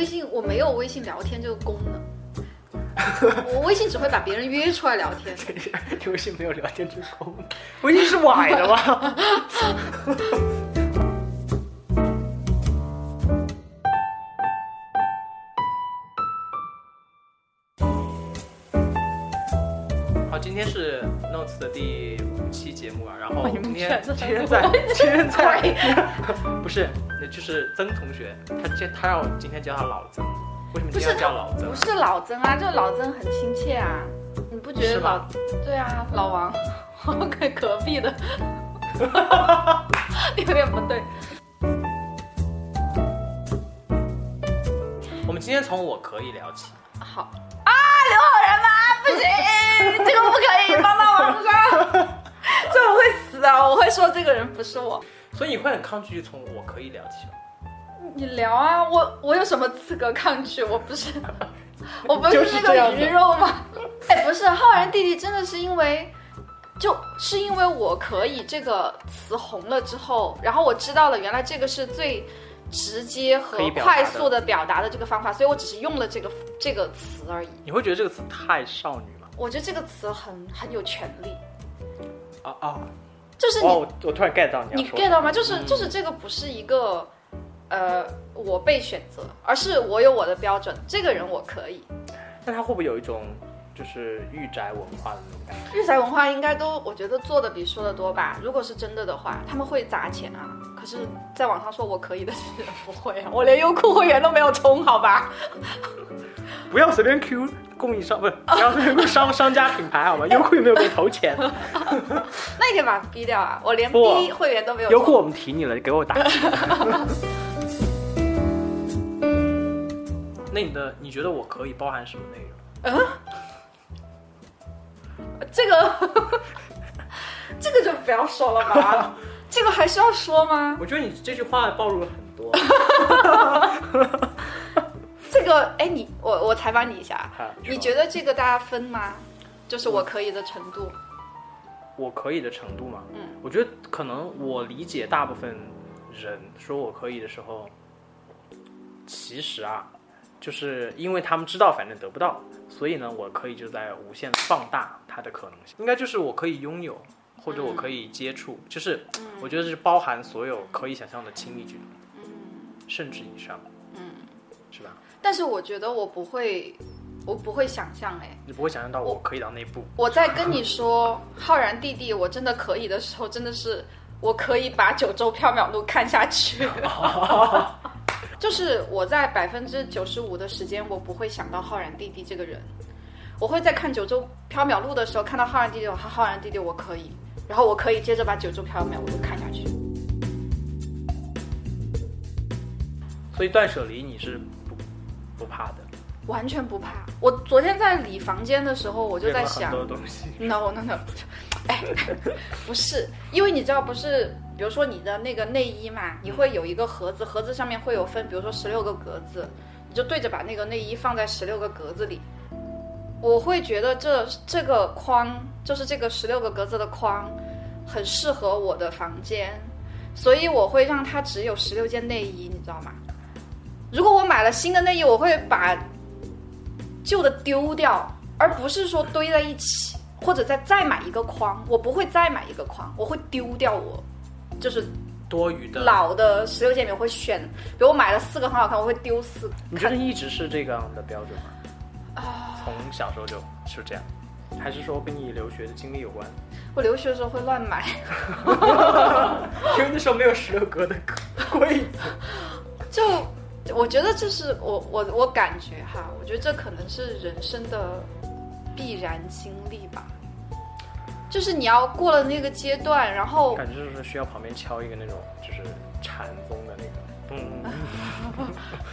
微信我没有微信聊天这个功能，我微信只会把别人约出来聊天。微信没有聊天这个功能，微信是歪的吗？好，今天是 Notes 的第五期节目啊，然后今天今天在今天在不是，那就是曾同学，他叫他让我今天叫他老曾，为什么今天要叫老曾不？是老曾啊，就老曾很亲切啊，你不觉得老对啊，老王，我跟隔壁的，有点不对。我们今天从我可以聊起，好啊，刘好人吗？不行，这个不可以放到网上，这我会死啊！我会说这个人不是我。所以你会很抗拒从我可以聊起吗？你聊啊，我我有什么资格抗拒？我不是，我不是那个鱼肉吗？哎，不是，浩然弟弟真的是因为，就是因为我可以这个词红了之后，然后我知道了原来这个是最直接和快速的表达的这个方法，所以我只是用了这个这个词而已。你会觉得这个词太少女吗？我觉得这个词很很有权利，啊啊！就是你、哦，我我突然 get 到你你 get 到吗？就是、嗯就是这个不是一个，呃，我被选择，而是我有我的标准，这个人我可以。那他会不会有一种就是御宅文化的那种感觉？御宅文化应该都我觉得做的比说的多吧。如果是真的的话，他们会砸钱啊。可是，在网上说我可以的 人不会啊，我连优酷会员都没有充，好吧？不要随便 Q 供应商，不是不要随便 Q 商 商家品牌好吗？优酷有没有给投钱？那你可以把它逼掉啊！我连不逼会员都没有。优酷我们提你了，你给我打。那你的你觉得我可以包含什么内容？这个，这个就不要说了吧。这个还需要说吗？我觉得你这句话暴露了很多。这个，哎，你我我采访你一下，你觉得这个大家分吗？就是我可以的程度。我可以的程度嘛？嗯，我觉得可能我理解大部分人说我可以的时候，其实啊，就是因为他们知道反正得不到，所以呢，我可以就在无限放大它的可能性。应该就是我可以拥有，或者我可以接触，就是我觉得是包含所有可以想象的亲密举动，甚至以上，嗯，是吧？但是我觉得我不会，我不会想象，哎，你不会想象到我可以到那一步。我在跟你说浩然弟弟，我真的可以的时候，真的是我可以把九州缥缈录看下去。就是我在百分之九十五的时间，我不会想到浩然弟弟这个人。我会在看九州缥缈录的时候看到浩然弟弟，我浩然弟弟我可以，然后我可以接着把九州缥缈录看下去。所以断舍离你是不不怕的，完全不怕。我昨天在理房间的时候，我就在想。No no no，哎，不是，因为你知道不是，比如说你的那个内衣嘛，你会有一个盒子，盒子上面会有分，比如说十六个格子，你就对着把那个内衣放在十六个格子里。我会觉得这这个框，就是这个十六个格子的框，很适合我的房间，所以我会让它只有十六件内衣，你知道吗？如果我买了新的内衣，我会把旧的丢掉，而不是说堆在一起，或者再再买一个框。我不会再买一个框，我会丢掉我就是多余的，老的十六件里面我会选，比如我买了四个很好看，我会丢四个。你觉得一直是这个样的标准吗？啊，从小时候就是这样，还是说跟你留学的经历有关？我留学的时候会乱买，因为那时候没有十六格的柜子。就我觉得这是我我我感觉哈，我觉得这可能是人生的必然经历吧。就是你要过了那个阶段，然后感觉就是需要旁边敲一个那种就是禅宗的那个，嗯，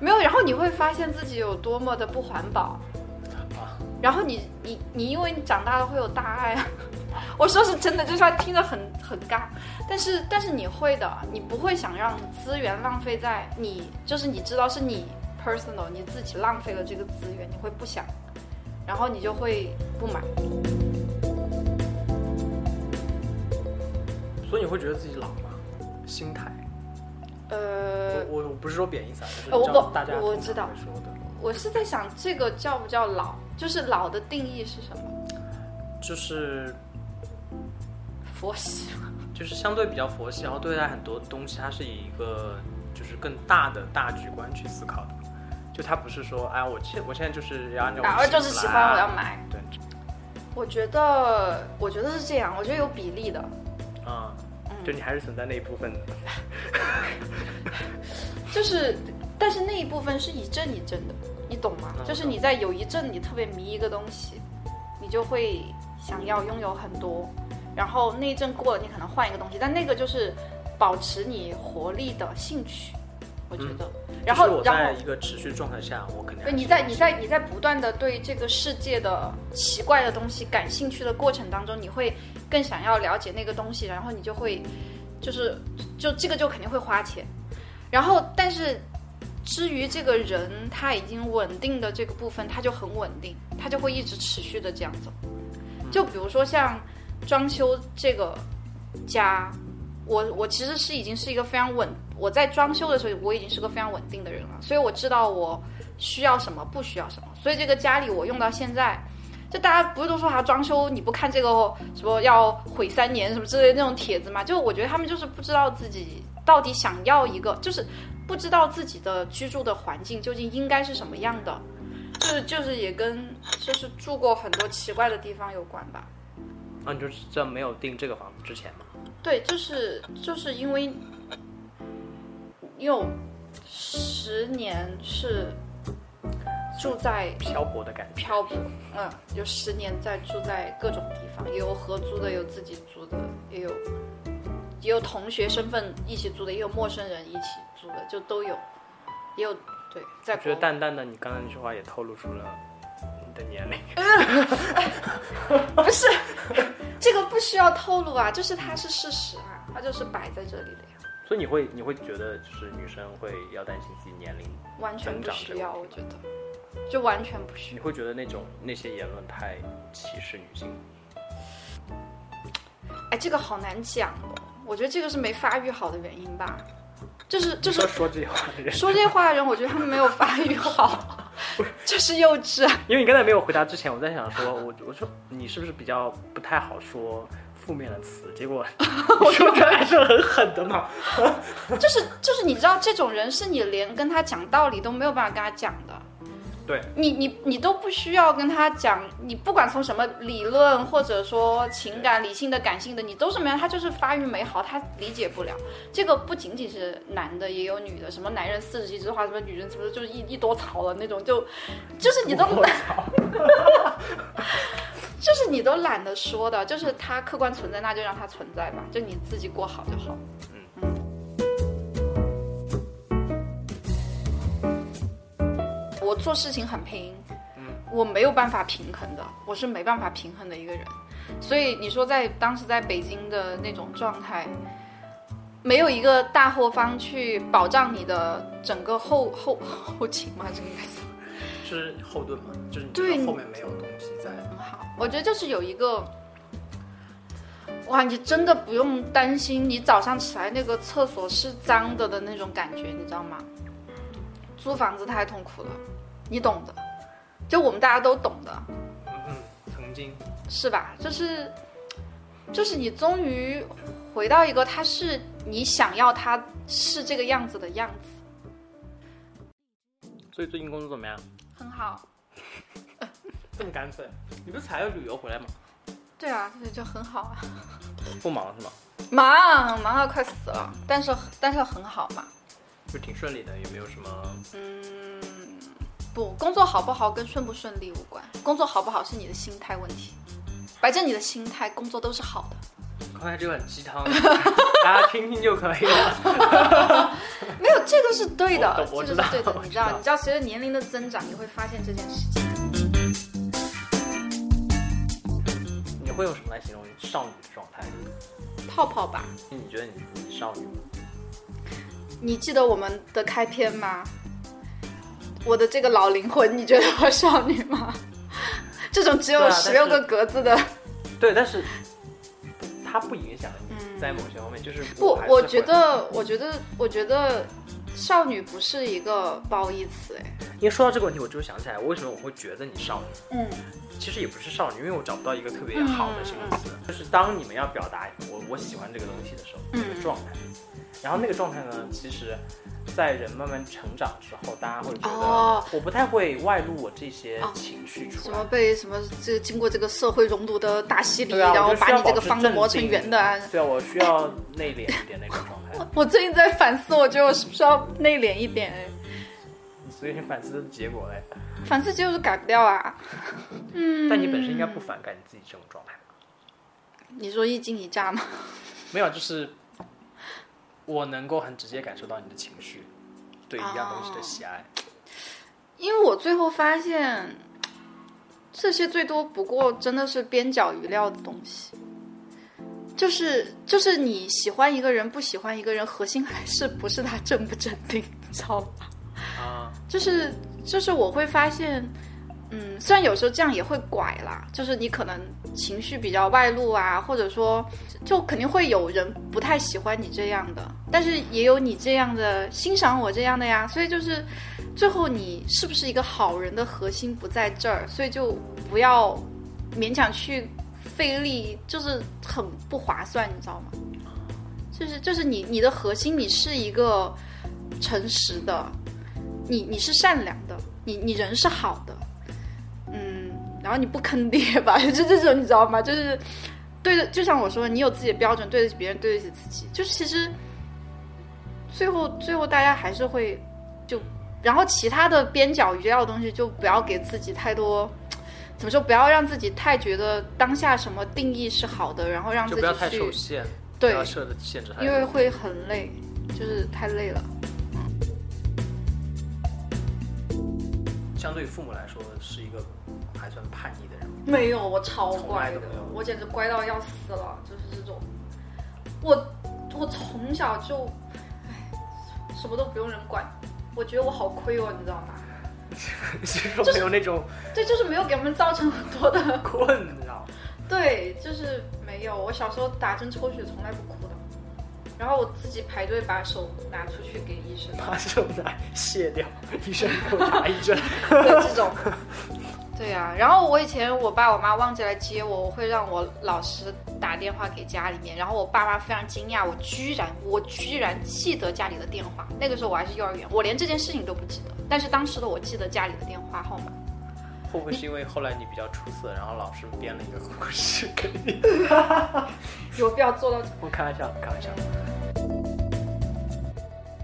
没有，然后你会发现自己有多么的不环保，啊，然后你你你因为你长大了会有大爱啊，我说是真的，就是他听着很很尬，但是但是你会的，你不会想让资源浪费在你，就是你知道是你 personal 你自己浪费了这个资源，你会不想，然后你就会不买。所以你会觉得自己老吗？心态呃，我我我不是说贬义词呃我不大家通我知道说的，我是在想这个叫不叫老？就是老的定义是什么？就是佛系吗？就是相对比较佛系，然后对待很多东西，它是以一个就是更大的大局观去思考的。就他不是说，哎，我现我现在就是要按照我就是喜欢我要买。对，我觉得，我觉得是这样，我觉得有比例的。就你还是存在那一部分的。就是，但是那一部分是一阵一阵的，你懂吗？嗯就是你在有一阵你特别迷一个东西，你就会想要拥有很多，然后那一阵过了，你可能换一个东西，但那个就是保持你活力的兴趣，我觉得。然后，就是我在一个持续状态下，我肯定对，你在你在你在不断的对这个世界的奇怪的东西感兴趣的过程当中，你会更想要了解那个东西，然后你就会，就是就这个就肯定会花钱，然后但是至于这个人他已经稳定的这个部分，他就很稳定，他就会一直持续的这样走。就比如说像装修这个家，我我其实是已经是一个非常稳，我在装修的时候我已经是个非常稳定的人了，所以我知道我需要什么，不需要什么，所以这个家里我用到现在。就大家不是都说啊，装修你不看这个什么要毁三年什么之类那种帖子嘛？就我觉得他们就是不知道自己到底想要一个，就是不知道自己的居住的环境究竟应该是什么样的，就是就是也跟就是住过很多奇怪的地方有关吧。啊，你就是在没有订这个房子之前嘛？对，就是就是因为有十年是住在漂泊的感觉。漂泊，嗯，有十年在住在各种地方，也有合租的，有自己租的，也有也有同学身份一起租的，也有陌生人一起租的，就都有，也有对，在我觉得淡淡的，你刚才那句话也透露出了你的年龄。不是这个不需要透露啊，就是它是事实啊，它就是摆在这里的呀，所以你会你会觉得就是女生会要担心自己年龄，完全不需要，我觉得。就完全不需要。你会觉得那种那些言论太歧视女性。哎，这个好难讲哦，我觉得这个是没发育好的原因吧，就是就是说说这些话的人，说这些话的人，我觉得他们没有发育好，就是幼稚啊。因为你刚才没有回答之前，我在想说，我我说你是不是比较不太好说负面的词？结果 我说出来是很狠的嘛？就 是就是，你知道这种人是你连跟他讲道理都没有办法跟他讲的。对，你你你都不需要跟他讲，你不管从什么理论或者说情感、理性的、感性的，你都是没有，他就是发育没好，他理解不了。这个不仅仅是男的，也有女的，什么男人四十几枝花，什么女人是不是就是一一多草了那种，就就是你都我操！就是你都懒得说的，就是它客观存在，那就让它存在吧，就你自己过好就好。做事情很拼，我没有办法平衡的，我是没办法平衡的一个人。所以你说在当时在北京的那种状态，没有一个大后方去保障你的整个后后 后勤吗，这个应该是。是后盾嘛，就是你对后面没有东西在。很好。我觉得就是有一个，哇，你真的不用担心你早上起来那个厕所是脏的的那种感觉，你知道吗？租房子太痛苦了，你懂的，就我们大家都懂的，嗯嗯，曾经是吧？就是，就是你终于回到一个他是你想要他是这个样子的样子，所以最近工作怎么样？很好。这么干脆？你不是才旅游回来吗？对啊，这就很好啊。不忙是吗？忙忙到快死了，但是但是很好嘛。就挺顺利的，有没有什么？嗯，不，工作好不好跟顺不顺利无关，工作好不好是你的心态问题。摆正你的心态，工作都是好的。刚才这个很鸡汤，大家听听就可以了。没有，这个是对的这个是对的。你知道，知道你知道，随着年龄的增长，你会发现这件事情。你会用什么来形容少女的状态？泡泡吧，你觉得你你少女吗？你记得我们的开篇吗？我的这个老灵魂，你觉得我少女吗？这种只有十六个格子的，对，但是它不影响你在某些方面，就是不我觉得，我觉得，我觉得，少女不是一个褒义词，哎，因为说到这个问题，我就想起来，为什么我会觉得你少女？嗯其实也不是少女，因为我找不到一个特别好的形容词。就是当你们要表达我我喜欢这个东西的时候，嗯那个状态。然后那个状态呢，其实，在人慢慢成长之后，大家会觉得、哦我不太会外露我这些哦情绪出来。什么被什么这经过这个社会熔炉的大洗礼，啊然后把你这个方的磨成圆的啊。对啊，我需要内敛一点那种状态。我最近在反思，我觉得我是不是要内敛一点？哎，所以你反思的结果嘞？反思就是改不掉啊。嗯，但你本身应该不反感你自己这种状态吧？你说一惊一乍吗？没有，就是我能够很直接感受到你的情绪，对一样东西的喜爱。因为我最后发现，这些最多不过真的是边角余料的东西。就是就是你喜欢一个人，不喜欢一个人，核心还是不是他镇不镇定，你知道吗？啊，就是就是我会发现，嗯，虽然有时候这样也会拐啦，就是你可能情绪比较外露啊，或者说就肯定会有人不太喜欢你这样的，但是也有你这样的欣赏我这样的呀，所以就是最后你是不是一个好人的核心不在这儿，所以就不要勉强去费力，就是很不划算，你知道吗？就是就是你你的核心，你是一个诚实的，你你是善良的，你你人是好的，然后你不坑爹吧，就这种你知道吗？就是对的，就像我说，你有自己的标准，对得起别人，对得起自己，就是其实最后最后大家还是会就，然后其他的边角余料的东西就不要给自己太多。怎么说？不要让自己太觉得当下什么定义是好的，然后让自己就不要太受限，对不要设的限制太。因为会很累，就是太累了。相对于父母来说，是一个还算叛逆的人。没有，我超乖的我简直乖到要死了，就是这种。我我从小就，唉，什么都不用人管，我觉得我好亏哦，你知道吗？就是没有那种对，就是没有给我们造成很多的，困扰。对，就是没有。我小时候打针抽血从来不哭的，然后我自己排队把手拿出去给医生，把手拿卸掉，医生给我打一针。对这种。对呀、然后我以前我爸我妈忘记来接我，我会让我老师打电话给家里面，然后我爸妈非常惊讶，我居然我居然记得家里的电话。那个时候我还是幼儿园，我连这件事情都不记得，但是当时的我记得家里的电话号码。会不会是因为后来你比较出色，然后老师编了一个故事给你？有必要做到？我开玩笑，开玩笑。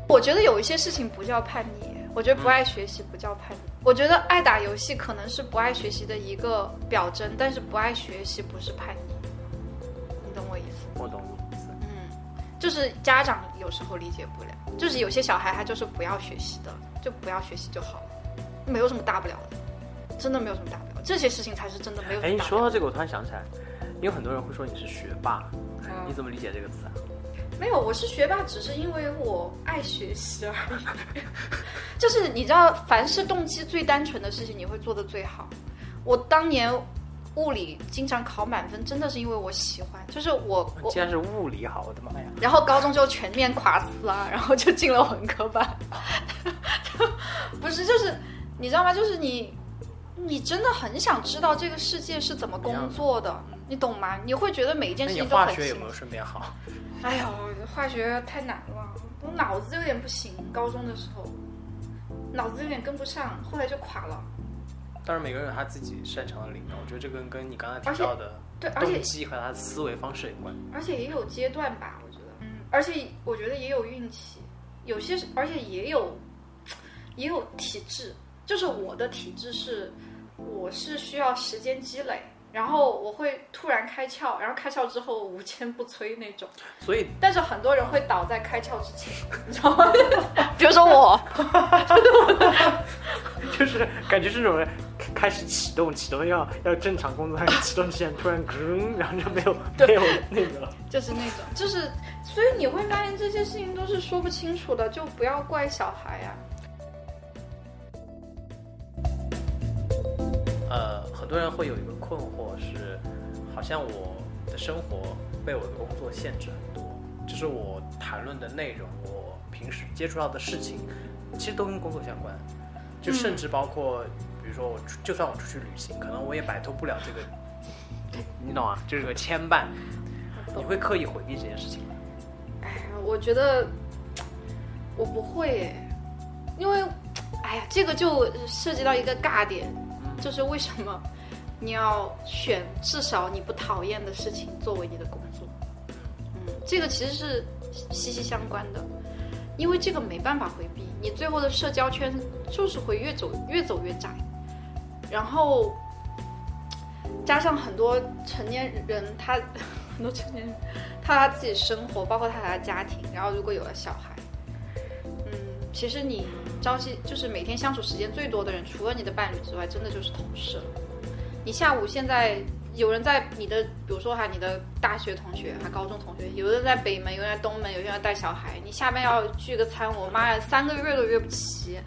我觉得有一些事情不叫叛逆，我觉得不爱学习不叫叛逆。我觉得爱打游戏可能是不爱学习的一个表征，但是不爱学习不是叛逆。你懂我意思？我懂你意思。嗯，就是家长有时候理解不了，就是有些小孩他就是不要学习的，就不要学习就好了，没有什么大不了的，真的没有什么大不了。这些事情才是真的没有什哎，么大不了。你说到这个，我突然想起来，有很多人会说你是学霸，嗯你怎么理解这个词啊？没有，我是学霸，只是因为我爱学习而已。就是你知道，凡是动机最单纯的事情，你会做的最好。我当年物理经常考满分，真的是因为我喜欢。就是我我竟然是物理好，我的妈呀！然后高中就全面垮死啊，然后就进了文科班。不是，就是你知道吗？就是你，你真的很想知道这个世界是怎么工作的，你懂吗？你会觉得每一件事情都很新化学有没有顺便好？哎呦，化学太难了，我脑子有点不行。高中的时候，脑子有点跟不上，后来就垮了。但是，每个人有他自己擅长的领域，我觉得这跟跟你刚才提到的对，而且动机和他的思维方式有关。而且也有阶段吧，我觉得，嗯，而且我觉得也有运气，有些是，而且也有也有体质，就是我的体质是，我是需要时间积累。然后我会突然开窍，然后开窍之后无坚不摧那种。所以但是很多人会倒在开窍之前，你知道吗？比如说我，就是感觉这种人开始启动，启动要要正常工作，开始启动之前突然嗯，然后就没有没有那个了。就是那种，就是，所以你会发现这些事情都是说不清楚的，就不要怪小孩啊。呃，很多人会有一个困惑是，好像我的生活被我的工作限制很多，就是我谈论的内容，我平时接触到的事情，其实都跟工作相关，就甚至包括，比如说我就算我出去旅行，可能我也摆脱不了这个，你懂啊，就是个牵绊，你会刻意回避这件事情吗？哎，我觉得我不会，因为，哎呀，这个就涉及到一个尬点，就是为什么 你要选至少你不讨厌的事情作为你的工作？嗯，这个其实是息息相关的，因为这个没办法回避，你最后的社交圈就是会越走越走越窄，然后加上很多成年人他 很多成年人 他自己生活，包括他的家庭，然后如果有了小孩，其实你朝夕就是每天相处时间最多的人，除了你的伴侣之外，真的就是同事了。你下午现在有人在你的，比如说哈，你的大学同学还高中同学，有的人在北门，有人在东门，有人在带小孩，你下班要聚个餐，我妈呀，三个月都约不齐。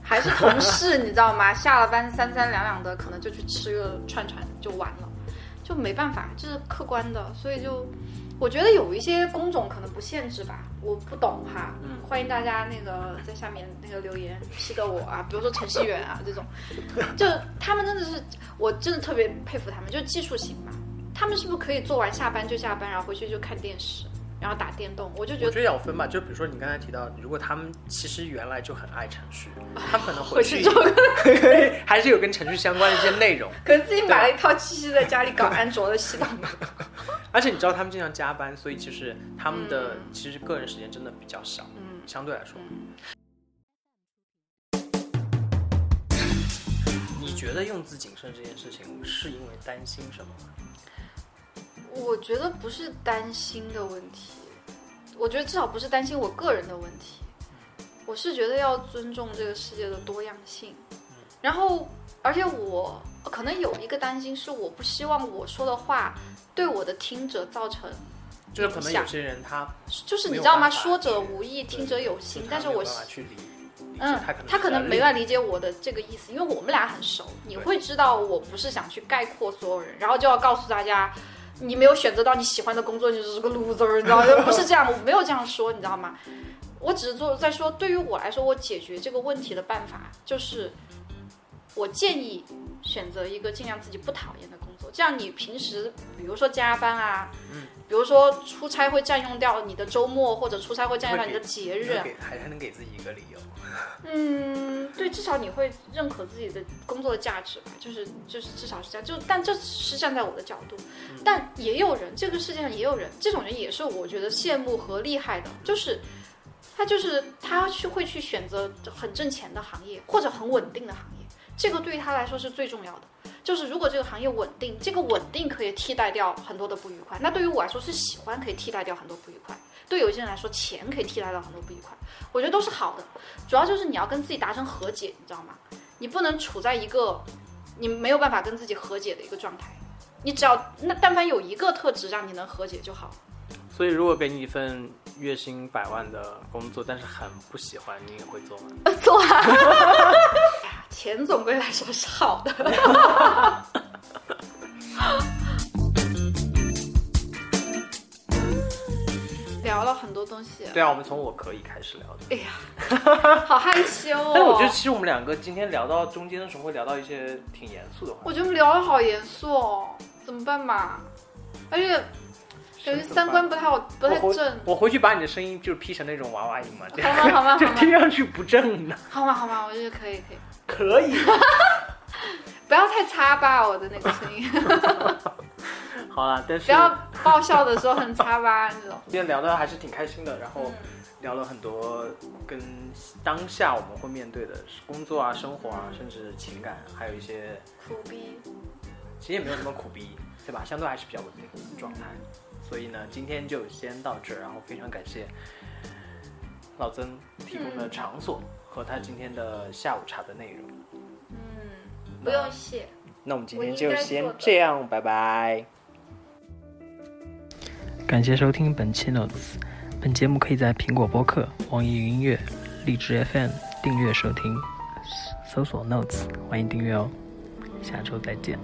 还是同事，你知道吗？下了班三三两两的，可能就去吃个串串就完了，就没办法，这是客观的。所以就，我觉得有一些工种可能不限制吧，我不懂哈。嗯欢迎大家那个在下面那个留言批的我啊，比如说程序员啊这种，就他们真的是，我真的特别佩服他们，就是技术型嘛。他们是不是可以做完下班就下班，然后回去就看电视，然后打电动？我就觉得我觉得要分吧，就比如说你刚才提到，如果他们其实原来就很爱程序，他们可能回去回去之后还是有跟程序相关的一些内容。可能自己买了一套机器在家里搞安卓的系统吧。而且你知道他们经常加班，所以其实他们的其实个人时间真的比较少，嗯相对来说。你觉得用字谨慎这件事情是因为担心什么吗？我觉得不是担心的问题，我觉得至少不是担心我个人的问题，我是觉得要尊重这个世界的多样性。然后，而且我可能有一个担心是，我不希望我说的话对我的听者造成，就是可能有些人他就是你知道吗？说者无意，听者有心。但是我嗯，他可能没办法理解我的这个意思，因为我们俩很熟，你会知道我不是想去概括所有人，然后就要告诉大家，你没有选择到你喜欢的工作，你就是个 loser，你知道吗？不是这样，我没有这样说，你知道吗？我只是做在说，对于我来说，我解决这个问题的办法就是，我建议选择一个尽量自己不讨厌的工作，这样你平时比如说加班啊，嗯，比如说出差会占用掉你的周末，或者出差会占用掉你的节日还还能给自己一个理由。嗯，对，至少你会认可自己的工作的价值吧，就是就是至少是这样，就但这是站在我的角度，但也有人，这个世界上也有人，这种人也是我觉得羡慕和厉害的，就是他就是他去会去选择很挣钱的行业或者很稳定的行业，这个对于他来说是最重要的。就是如果这个行业稳定，这个稳定可以替代掉很多的不愉快，那对于我来说是喜欢可以替代掉很多不愉快，对有些人来说钱可以替代掉很多不愉快，我觉得都是好的。主要就是你要跟自己达成和解，你知道吗？你不能处在一个你没有办法跟自己和解的一个状态。你只要那但凡有一个特质让你能和解就好。所以如果给你一份月薪百万的工作，但是很不喜欢，你也会做吗？做啊！钱总归来说是好的。聊了很多东西，对啊，我们从我可以开始聊的。哎呀，好害羞哦。但我觉得其实我们两个今天聊到中间的时候，会聊到一些挺严肃的话题。我觉得我们聊的好严肃哦，怎么办嘛？而且感觉三观不太好，不太正。我回去把你的声音就是 P 成那种娃娃音嘛，这好吗？好吗？就好吗？听上去不正的。好吗？好吗？我觉得可以，可以。可以。不要太擦吧，我的那个声音，好啦，但是不要爆笑的时候很擦吧那种。今天聊的还是挺开心的，然后嗯聊了很多跟当下我们会面对的工作啊、生活啊，甚至情感，还有一些苦逼。其实也没有那么苦逼，对吧？相对还是比较稳定的状态。所以呢，今天就先到这儿，然后非常感谢老曾提供的场所和他今天的下午茶的内容。嗯，不用谢。那我们今天就先这样，拜拜。感谢收听本期 Notes，本节目可以在苹果播客、网易云音乐、荔枝 FM 订阅收听，搜索 Notes，欢迎订阅哦。下周再见。